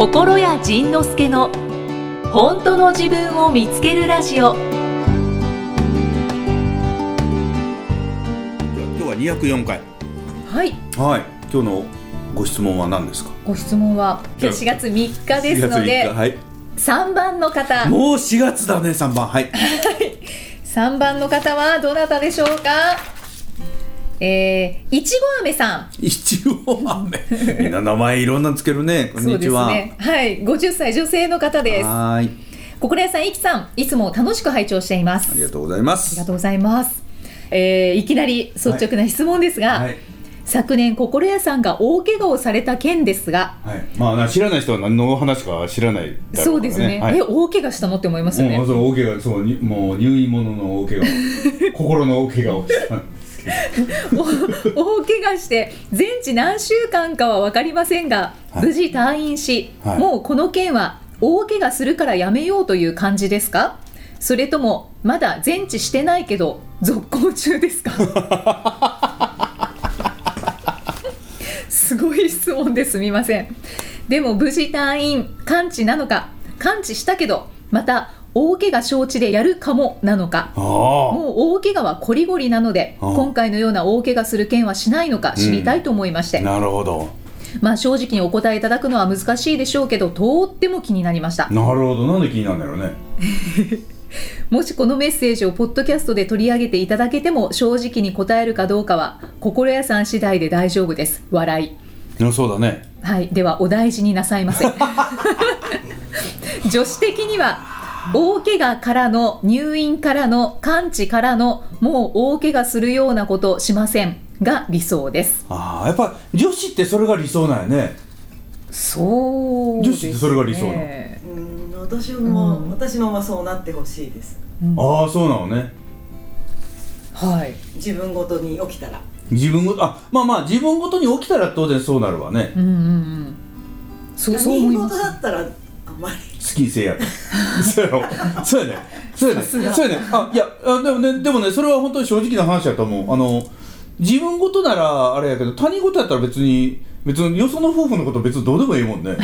心谷仁之助の本当の自分を見つけるラジオ。今日は204回。はい。はい。今日のご質問は何ですか？ご質問は今日。4月3日ですの4で月3日はい。3番の方。もう4月だね3番。はい。3番の方はどなたでしょうか？えー、いちご飴さん。いちご飴 みんな名前いろんなつけるね。こんそうですにちは、ねはい50歳女性の方です。はーい。心屋さんいきさん。いつも楽しく拝聴しています。ありがとうございます。ありがとうございます。えーいきなり率直な質問ですが、はい、昨年心屋さんが大怪我をされた件ですが、はい、まあな知らない人は何の話か知らないだろうからそうですね、はい。え大怪我したのって思いますよね、もうその大怪我そうにもう入院ものの大怪我。心の大怪我を 大怪我して全治何週間かは分かりませんが、はい。無事退院し、はい。もうこの件は大怪我するからやめようという感じですか？それともまだ全治してないけど続行中ですか？すごい質問ですみません。でも無事退院完治なのか完治したけどまた大怪我承知でやるかもなのか。もう大怪我はこりごりなので、今回のような大怪我する件はしないのか知りたいと思いまして、なるほど。まあ正直にお答えいただくのは難しいでしょうけど、とっても気になりました。なるほど。なんで気になるんだろうね。もしこのメッセージをポッドキャストで取り上げていただけても、正直に答えるかどうかは、心屋さん次第で大丈夫です。笑い。そうだね。はい、ではお大事になさいませ。女子的には大怪我からの入院からの完治からのもう大怪我するようなことしませんが理想です。ああやっぱ女子ってそれが理想なんやねそうです、ね。女子ってそれが理想なの？うん私も、うん私もまあそうなってほしいですああそうなのねはい。自分ごとに起きたら自分ごとあまあまあ自分ごとに起きたら当然そうなるわねうんうんうん。そうそう思い他人ます。事だったらあんまり好きにせえやと。そうやろそうやね。そうやね。そうやね。あいやあでもねでもねそれは本当に正直な話やと思う。あの自分ごとならあれやけど他人事やったら別に別によその夫婦のこと別にどうでもいいもんね。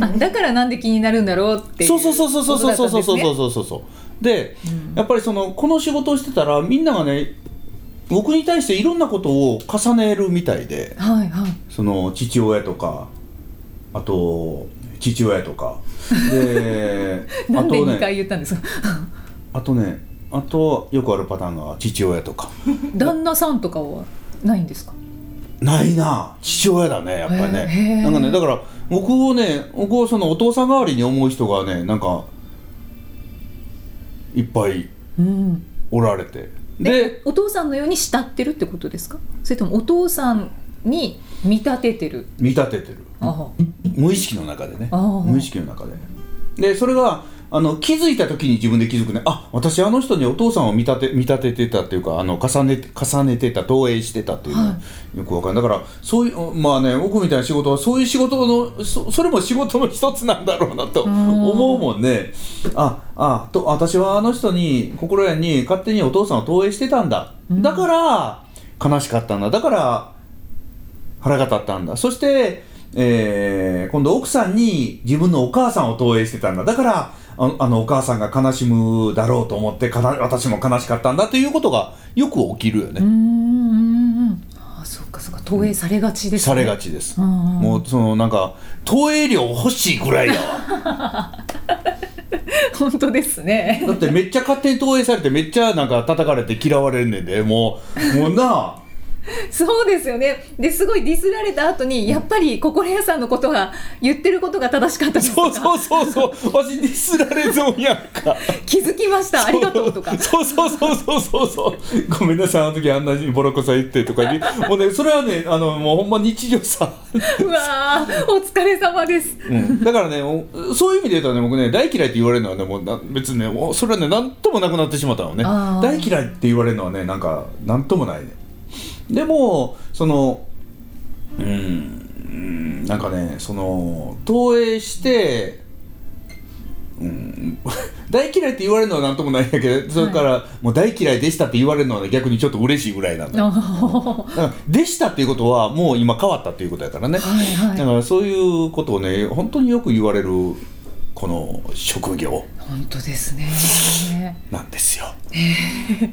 あだからなんで気になるんだろうってそうそうそうそうそうそうそうそうそう。う。そうそうそうで、やっぱりそのこの仕事をしてたらみんながね僕に対していろんなことを重ねるみたいで。はいはい。その父親とかあと父親とかであ なんでと2回ね言ったんですか？あとねあとよくあるパターンが父親とか旦那さんとかはないんですか？ないな父親だねやっぱりへねーなんかねだから僕をね僕をそのお父さん代わりに思う人がねなんかいっぱいうん。おられてででお父さんのように慕ってるってことですか？それともお父さんに見立ててる。見立ててる。あ無意識の中でね。無意識の中で。でそれがあの気づいた時に自分で気づくね。あ私あの人にお父さんを見立て見立ててたっていうかあの重ねて重ねてた投影してたっていうのよくわかるだからそういうまあね僕みたいな仕事はそういう仕事のそそれも仕事の一つなんだろうなと思うもんね。ああと私はあの人に心屋に勝手にお父さんを投影してたんだ。だから悲しかったんだ。だから腹が立ったんだ。そして、えー今度奥さんに自分のお母さんを投影してたんだ。だからああのお母さんが悲しむだろうと思ってかな私も悲しかったんだ。ということがよく起きるよね、うん。あそっかそっか。投影されがちです、ね。されがちです、もうそのなんか投影量欲しいぐらいやわ。本当ですね。だってめっちゃ勝手に投影されてめっちゃなんか叩かれて嫌われんねんで。もうもうなあ そうですよね。ですごいディスられた後にやっぱり心屋さんのことが言ってることが正しかったですそうそうそうそう。わしディスられ損やんか。気づきました。ありがとうとか。そうそうそうそうそう。そうごめんなさいあの時あんなにボロコさ言ってとかもうねそれはねあのもうほんま日常さ、うわーお疲れ様です。うん、だからねそういう意味で言うとね僕ね大嫌いって言われるのはねもうな別にねそれはね何ともなくなってしまったのね。大嫌いって言われるのはねなんか何ともないねでもそのうん。うん。なんかねその投影してうん、大嫌いって言われるのはなんともないんだけどそれから、もう大嫌いでしたって言われるのは、ね、逆にちょっと嬉しいぐらいな んだだからでしたっていうことはもう今変わったっていうことやからね、はいはい。だからそういうことをね本当によく言われるこの職業。本当ですね。なんですよ。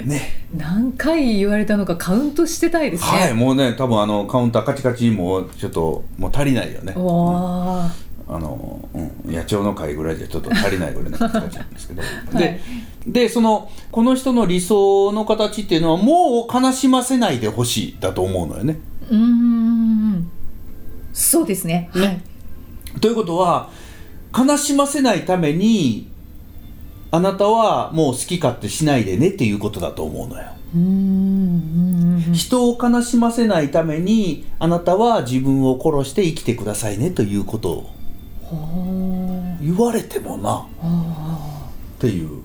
ね。何回言われたのかカウントしてたいですね。はいもうね多分あのカウンターカチカチもうちょっともう足りないよね。おー。あの、うん、野鳥の会ぐらいじゃちょっと足りないぐらいのカチカチなんですけど、はい。ででそのこの人の理想の形っていうのはもう悲しませないでほしいだと思うのよね。うーん。そうですね。はい。ということは悲しませないためにあなたはもう好き勝手しないでねっていうことだと思うのよ。うーんうんうん。人を悲しませないためにあなたは自分を殺して生きてくださいねということをは言われてもな。っていう。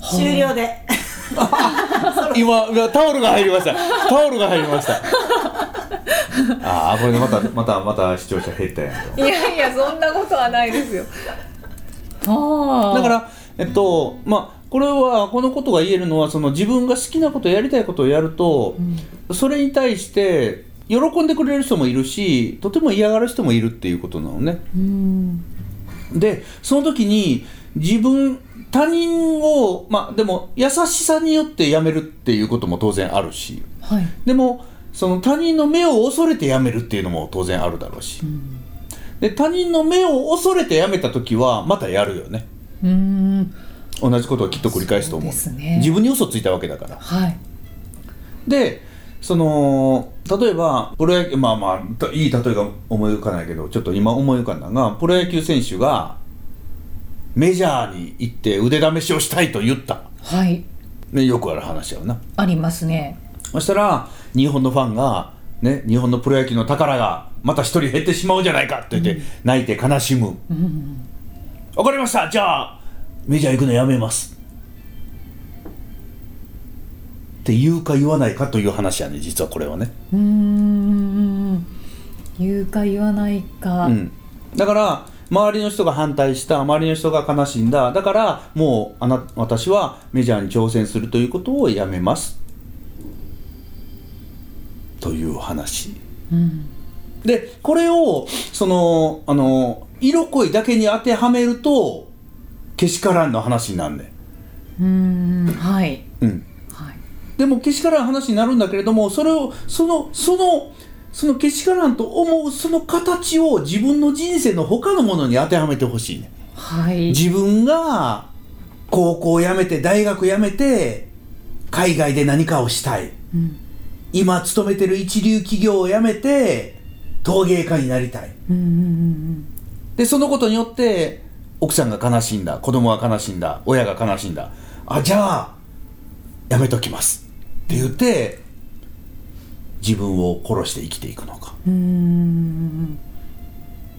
終了で。今今タオルが入りました。タオルが入りましたああこれでまたまたまた視聴者減ったやんあいやいやそんなことはないですよ。はあ。だからえっとまあこれはこのことが言えるのはその自分が好きなことやりたいことをやると、それに対して喜んでくれる人もいるしとても嫌がる人もいるっていうことなのね。うん。でその時に自分他人をまあでも優しさによってやめるっていうことも当然あるし。はい。でもその他人の目を恐れてやめるっていうのも当然あるだろうし、で他人の目を恐れてやめた時はまたやるよね。うーん同じことをきっと繰り返すと思う。ね。自分に嘘ついたわけだから。はい。でその例えばプロ野球まあまあいい例えが思い浮かないけどちょっと今思い浮かんだのがプロ野球選手がメジャーに行って腕試しをしたいと言った、はい。ね、よくある話やよな。ありますね。そしたら日本のファンが、ね、日本のプロ野球の宝がまた一人減ってしまうんじゃないかって言って泣いて悲しむ、わかりました。じゃあメジャー行くのやめます。って言うか言わないかという話やね実はこれはね。うーん。言うか言わないか、うん、だから周りの人が反対した周りの人が悲しんだ。だからもうあな私はメジャーに挑戦するということをやめますという話。うん。でこれをそのあの色恋だけに当てはめるとけしからんの話になんねうーんはい。ん、うん、はい。でもけしからん話になるんだけれどもそれをそのそのそのけしからんと思うその形を自分の人生の他のものに当てはめてほしいねはい。自分が高校辞めて大学辞めて海外で何かをしたい。うん今勤めてる一流企業を辞めて陶芸家になりたい。うんうんでそのことによって奥さんが悲しんだ子供が悲しんだ親が悲しんだ。あじゃあやめときます。って言って自分を殺して生きていくのか。うんうん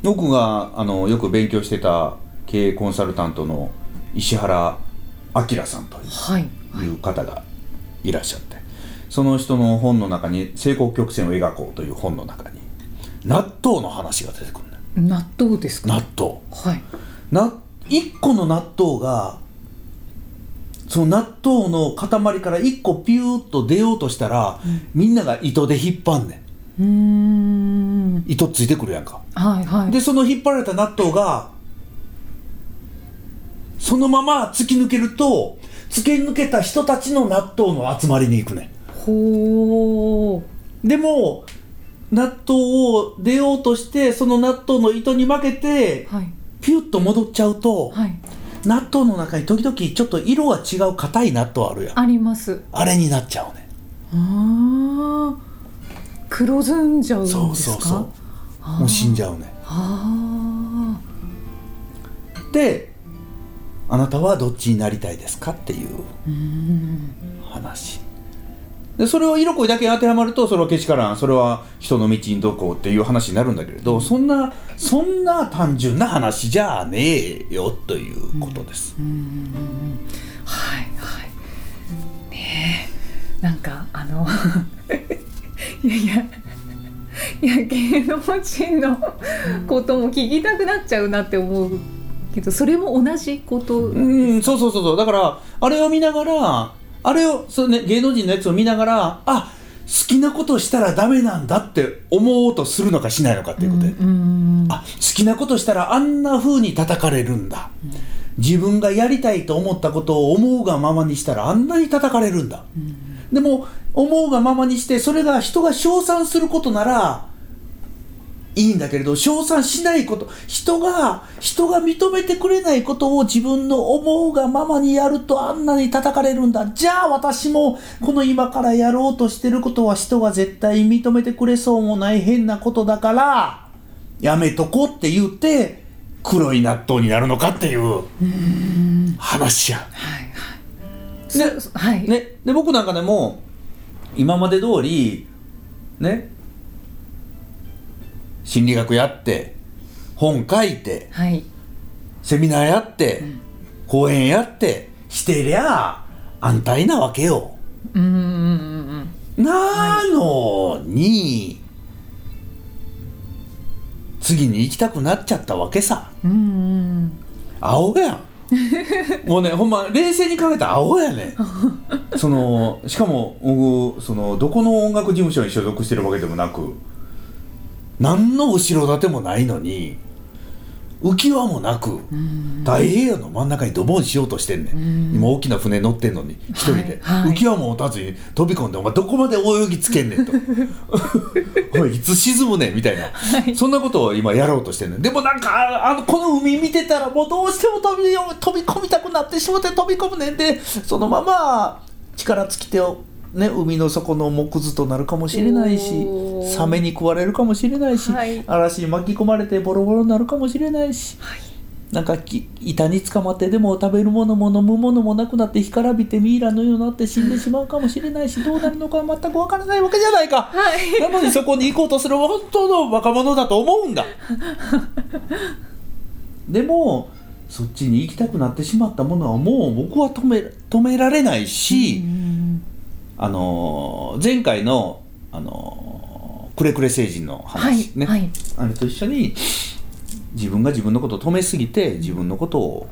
僕があのよく勉強してた経営コンサルタントの石原明さんという方がいらっしゃってその人の本の中に「成功曲線を描こう」という本の中に納豆の話が出てくるんだよ。納豆ですか？納豆。はい。な1個の納豆がその納豆の塊から1個ピューッと出ようとしたら、みんなが糸で引っ張んねうーん。ん糸ついてくるやんか。はいはい。でその引っ張られた納豆がそのまま突き抜けると突き抜けた人たちの納豆の集まりに行くねほうんでも納豆を出ようとしてその納豆の糸に負けてはい。ピュッと戻っちゃうと、はい。納豆の中に時々ちょっと色が違う硬い納豆あるやん。あります。あれになっちゃうね。ああ黒ずんじゃうんですか？そうそうそう。もう死んじゃうね。あであなたはどっちになりたいですかっていう話でそれを色恋だけに当てはまるとそれはけしからんそれは人の道にどこうっていう話になるんだけれどそんなそんな単純な話じゃねえよということです、はいはい。ねえ。なんかあの いやいやいや芸能人のことも聞きたくなっちゃうなって思うけどそれも同じこと、うんそうそうそうそう。だからあれを見ながらあれをそう、ね、芸能人のやつを見ながらあ好きなことしたらダメなんだって思おうとするのかしないのかっていうことで、うんあ好きなことしたらあんな風に叩かれるんだ、自分がやりたいと思ったことを思うがままにしたらあんなに叩かれるんだ、でも思うがままにしてそれが人が称賛することならいいんだけれど称賛しないこと人が人が認めてくれないことを自分の思うがままにやるとあんなに叩かれるんだ。じゃあ私もこの今からやろうとしてることは人が絶対認めてくれそうもない変なことだからやめとこうって言って黒い納豆になるのかっていう話や。ね。はい、ね、で僕なんかでも今まで通りね心理学やって本書いてはい。セミナーやって、講演やってしてりゃ安泰なわけよ。うんうんうんうんなのに、次に行きたくなっちゃったわけさ。うんうん青やん。もうねほんま冷静に考えたら青やねそのしかも僕そのどこの音楽事務所に所属してるわけでもなく何の後ろ盾もないのに浮き輪もなく太平洋の真ん中にドボンしようとしてんねん。今大きな船乗ってんのに一人で、はいはい。浮き輪も持たずに飛び込んでお前どこまで泳ぎつけんねんと。おいいつ沈むねんみたいな、そんなことを今やろうとしてんねん。でもなんかああのこの海見てたらもうどうしても飛びよ飛び込みたくなってしまって飛び込むねんでそのまま力尽きてね、海の底の木図となるかもしれないしサメに食われるかもしれないし、はい。嵐に巻き込まれてボロボロになるかもしれないし、なんかき板に捕まってでも食べるものも飲むものもなくなって干からびてミイラのようになって死んでしまうかもしれないし どうなるのか全くわからないわけじゃないか、はい。なのにそこに行こうとする本当の若者だと思うんだ。でもそっちに行きたくなってしまったものはもう僕は止め止められないし、あのー前回の、あのーくれくれ星人の話ね、はいはい。あれと一緒に自分が自分のことを止めすぎて自分のことを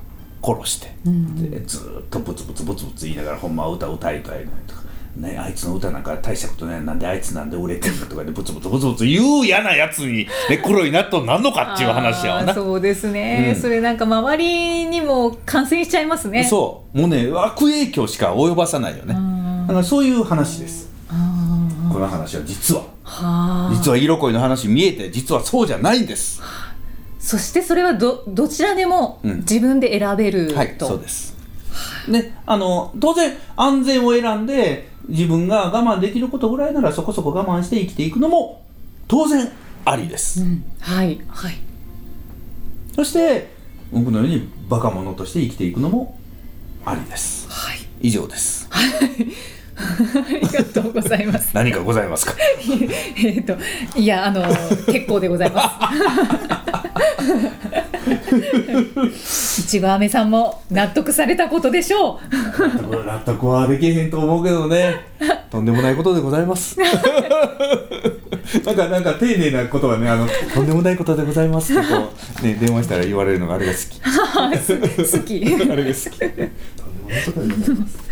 殺して、でずーっとブツブツブツブツ言いながらほんまは歌歌いたいのにとか、ね、あいつの歌なんか大したことないなんであいつなんで売れてんのとかでブツブツブツブツ言う嫌なやつに、ね、黒い納豆なんのかっていう話やわな。そうですね、うん。それなんか周りにも感染しちゃいますね。そう。もうね悪影響しか及ばさないよね。んだからそういう話です。あこの話は実は。実は色恋の話見えて実はそうじゃないんです。そしてそれはどどちらでもうん。自分で選べると、はいそうです。ねあの当然安全を選んで自分が我慢できることぐらいならそこそこ我慢して生きていくのも当然ありです、うん。はいはい。そして僕のようにバカ者として生きていくのもありです。はい。以上ですありがとうございます。何かございますか？えっといやあの結構でございます。いちごあめさんも納得されたことでしょう。納得はできへんと思うけどね。とんでもないことでございます。なんかなんか丁寧なことはねあのとんでもないことでございますってこう、ね、電話したら言われるのがあれが好き。好き。あれが好き。とんでもないことでございます。あ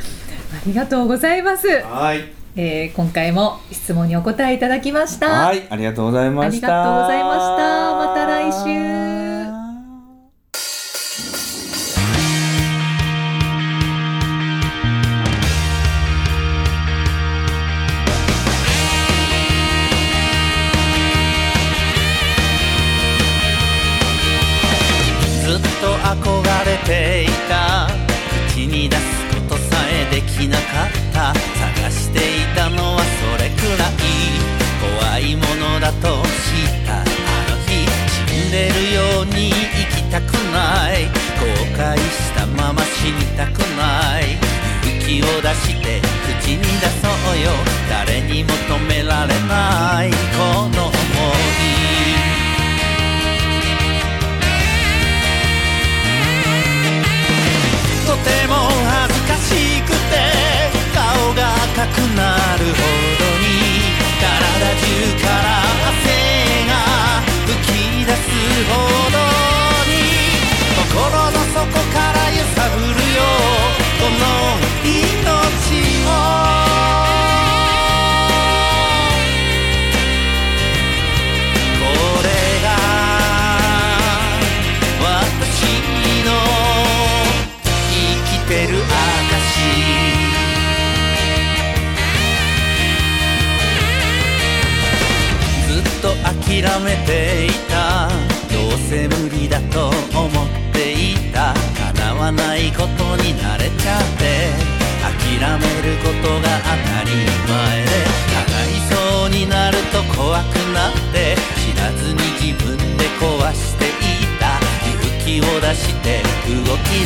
りがとうございます、はい。えー今回も質問にお答えいただきました。はいありがとうございました。ありがとうございました。また来週。ずっと憧れていたえできなかった探していたのはそれくらい怖いものだと知った。あの日死んでるように生きたくない。後悔したまま死にたくない。勇気を出して口に出そうよ。誰にも止められない。この高くなるほどに体中から汗が吹き出すほどに心の底から揺さぶる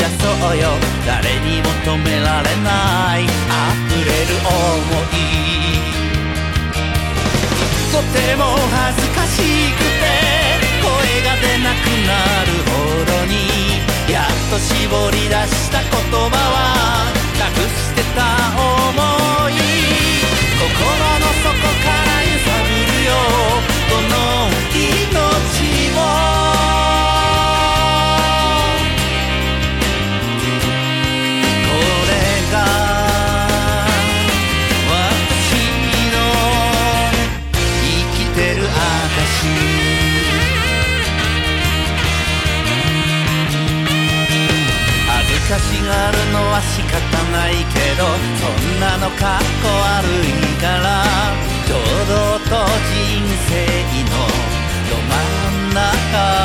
動き出そうよ。誰にも止められない。溢れる想い。とても恥ずかしくて声が出なくなるほどにやっと絞り出した言葉は隠してた想い。心の底から揺さぶるよ。この命を。ないけどそんなのかっこ悪いから堂々と人生のど真ん中。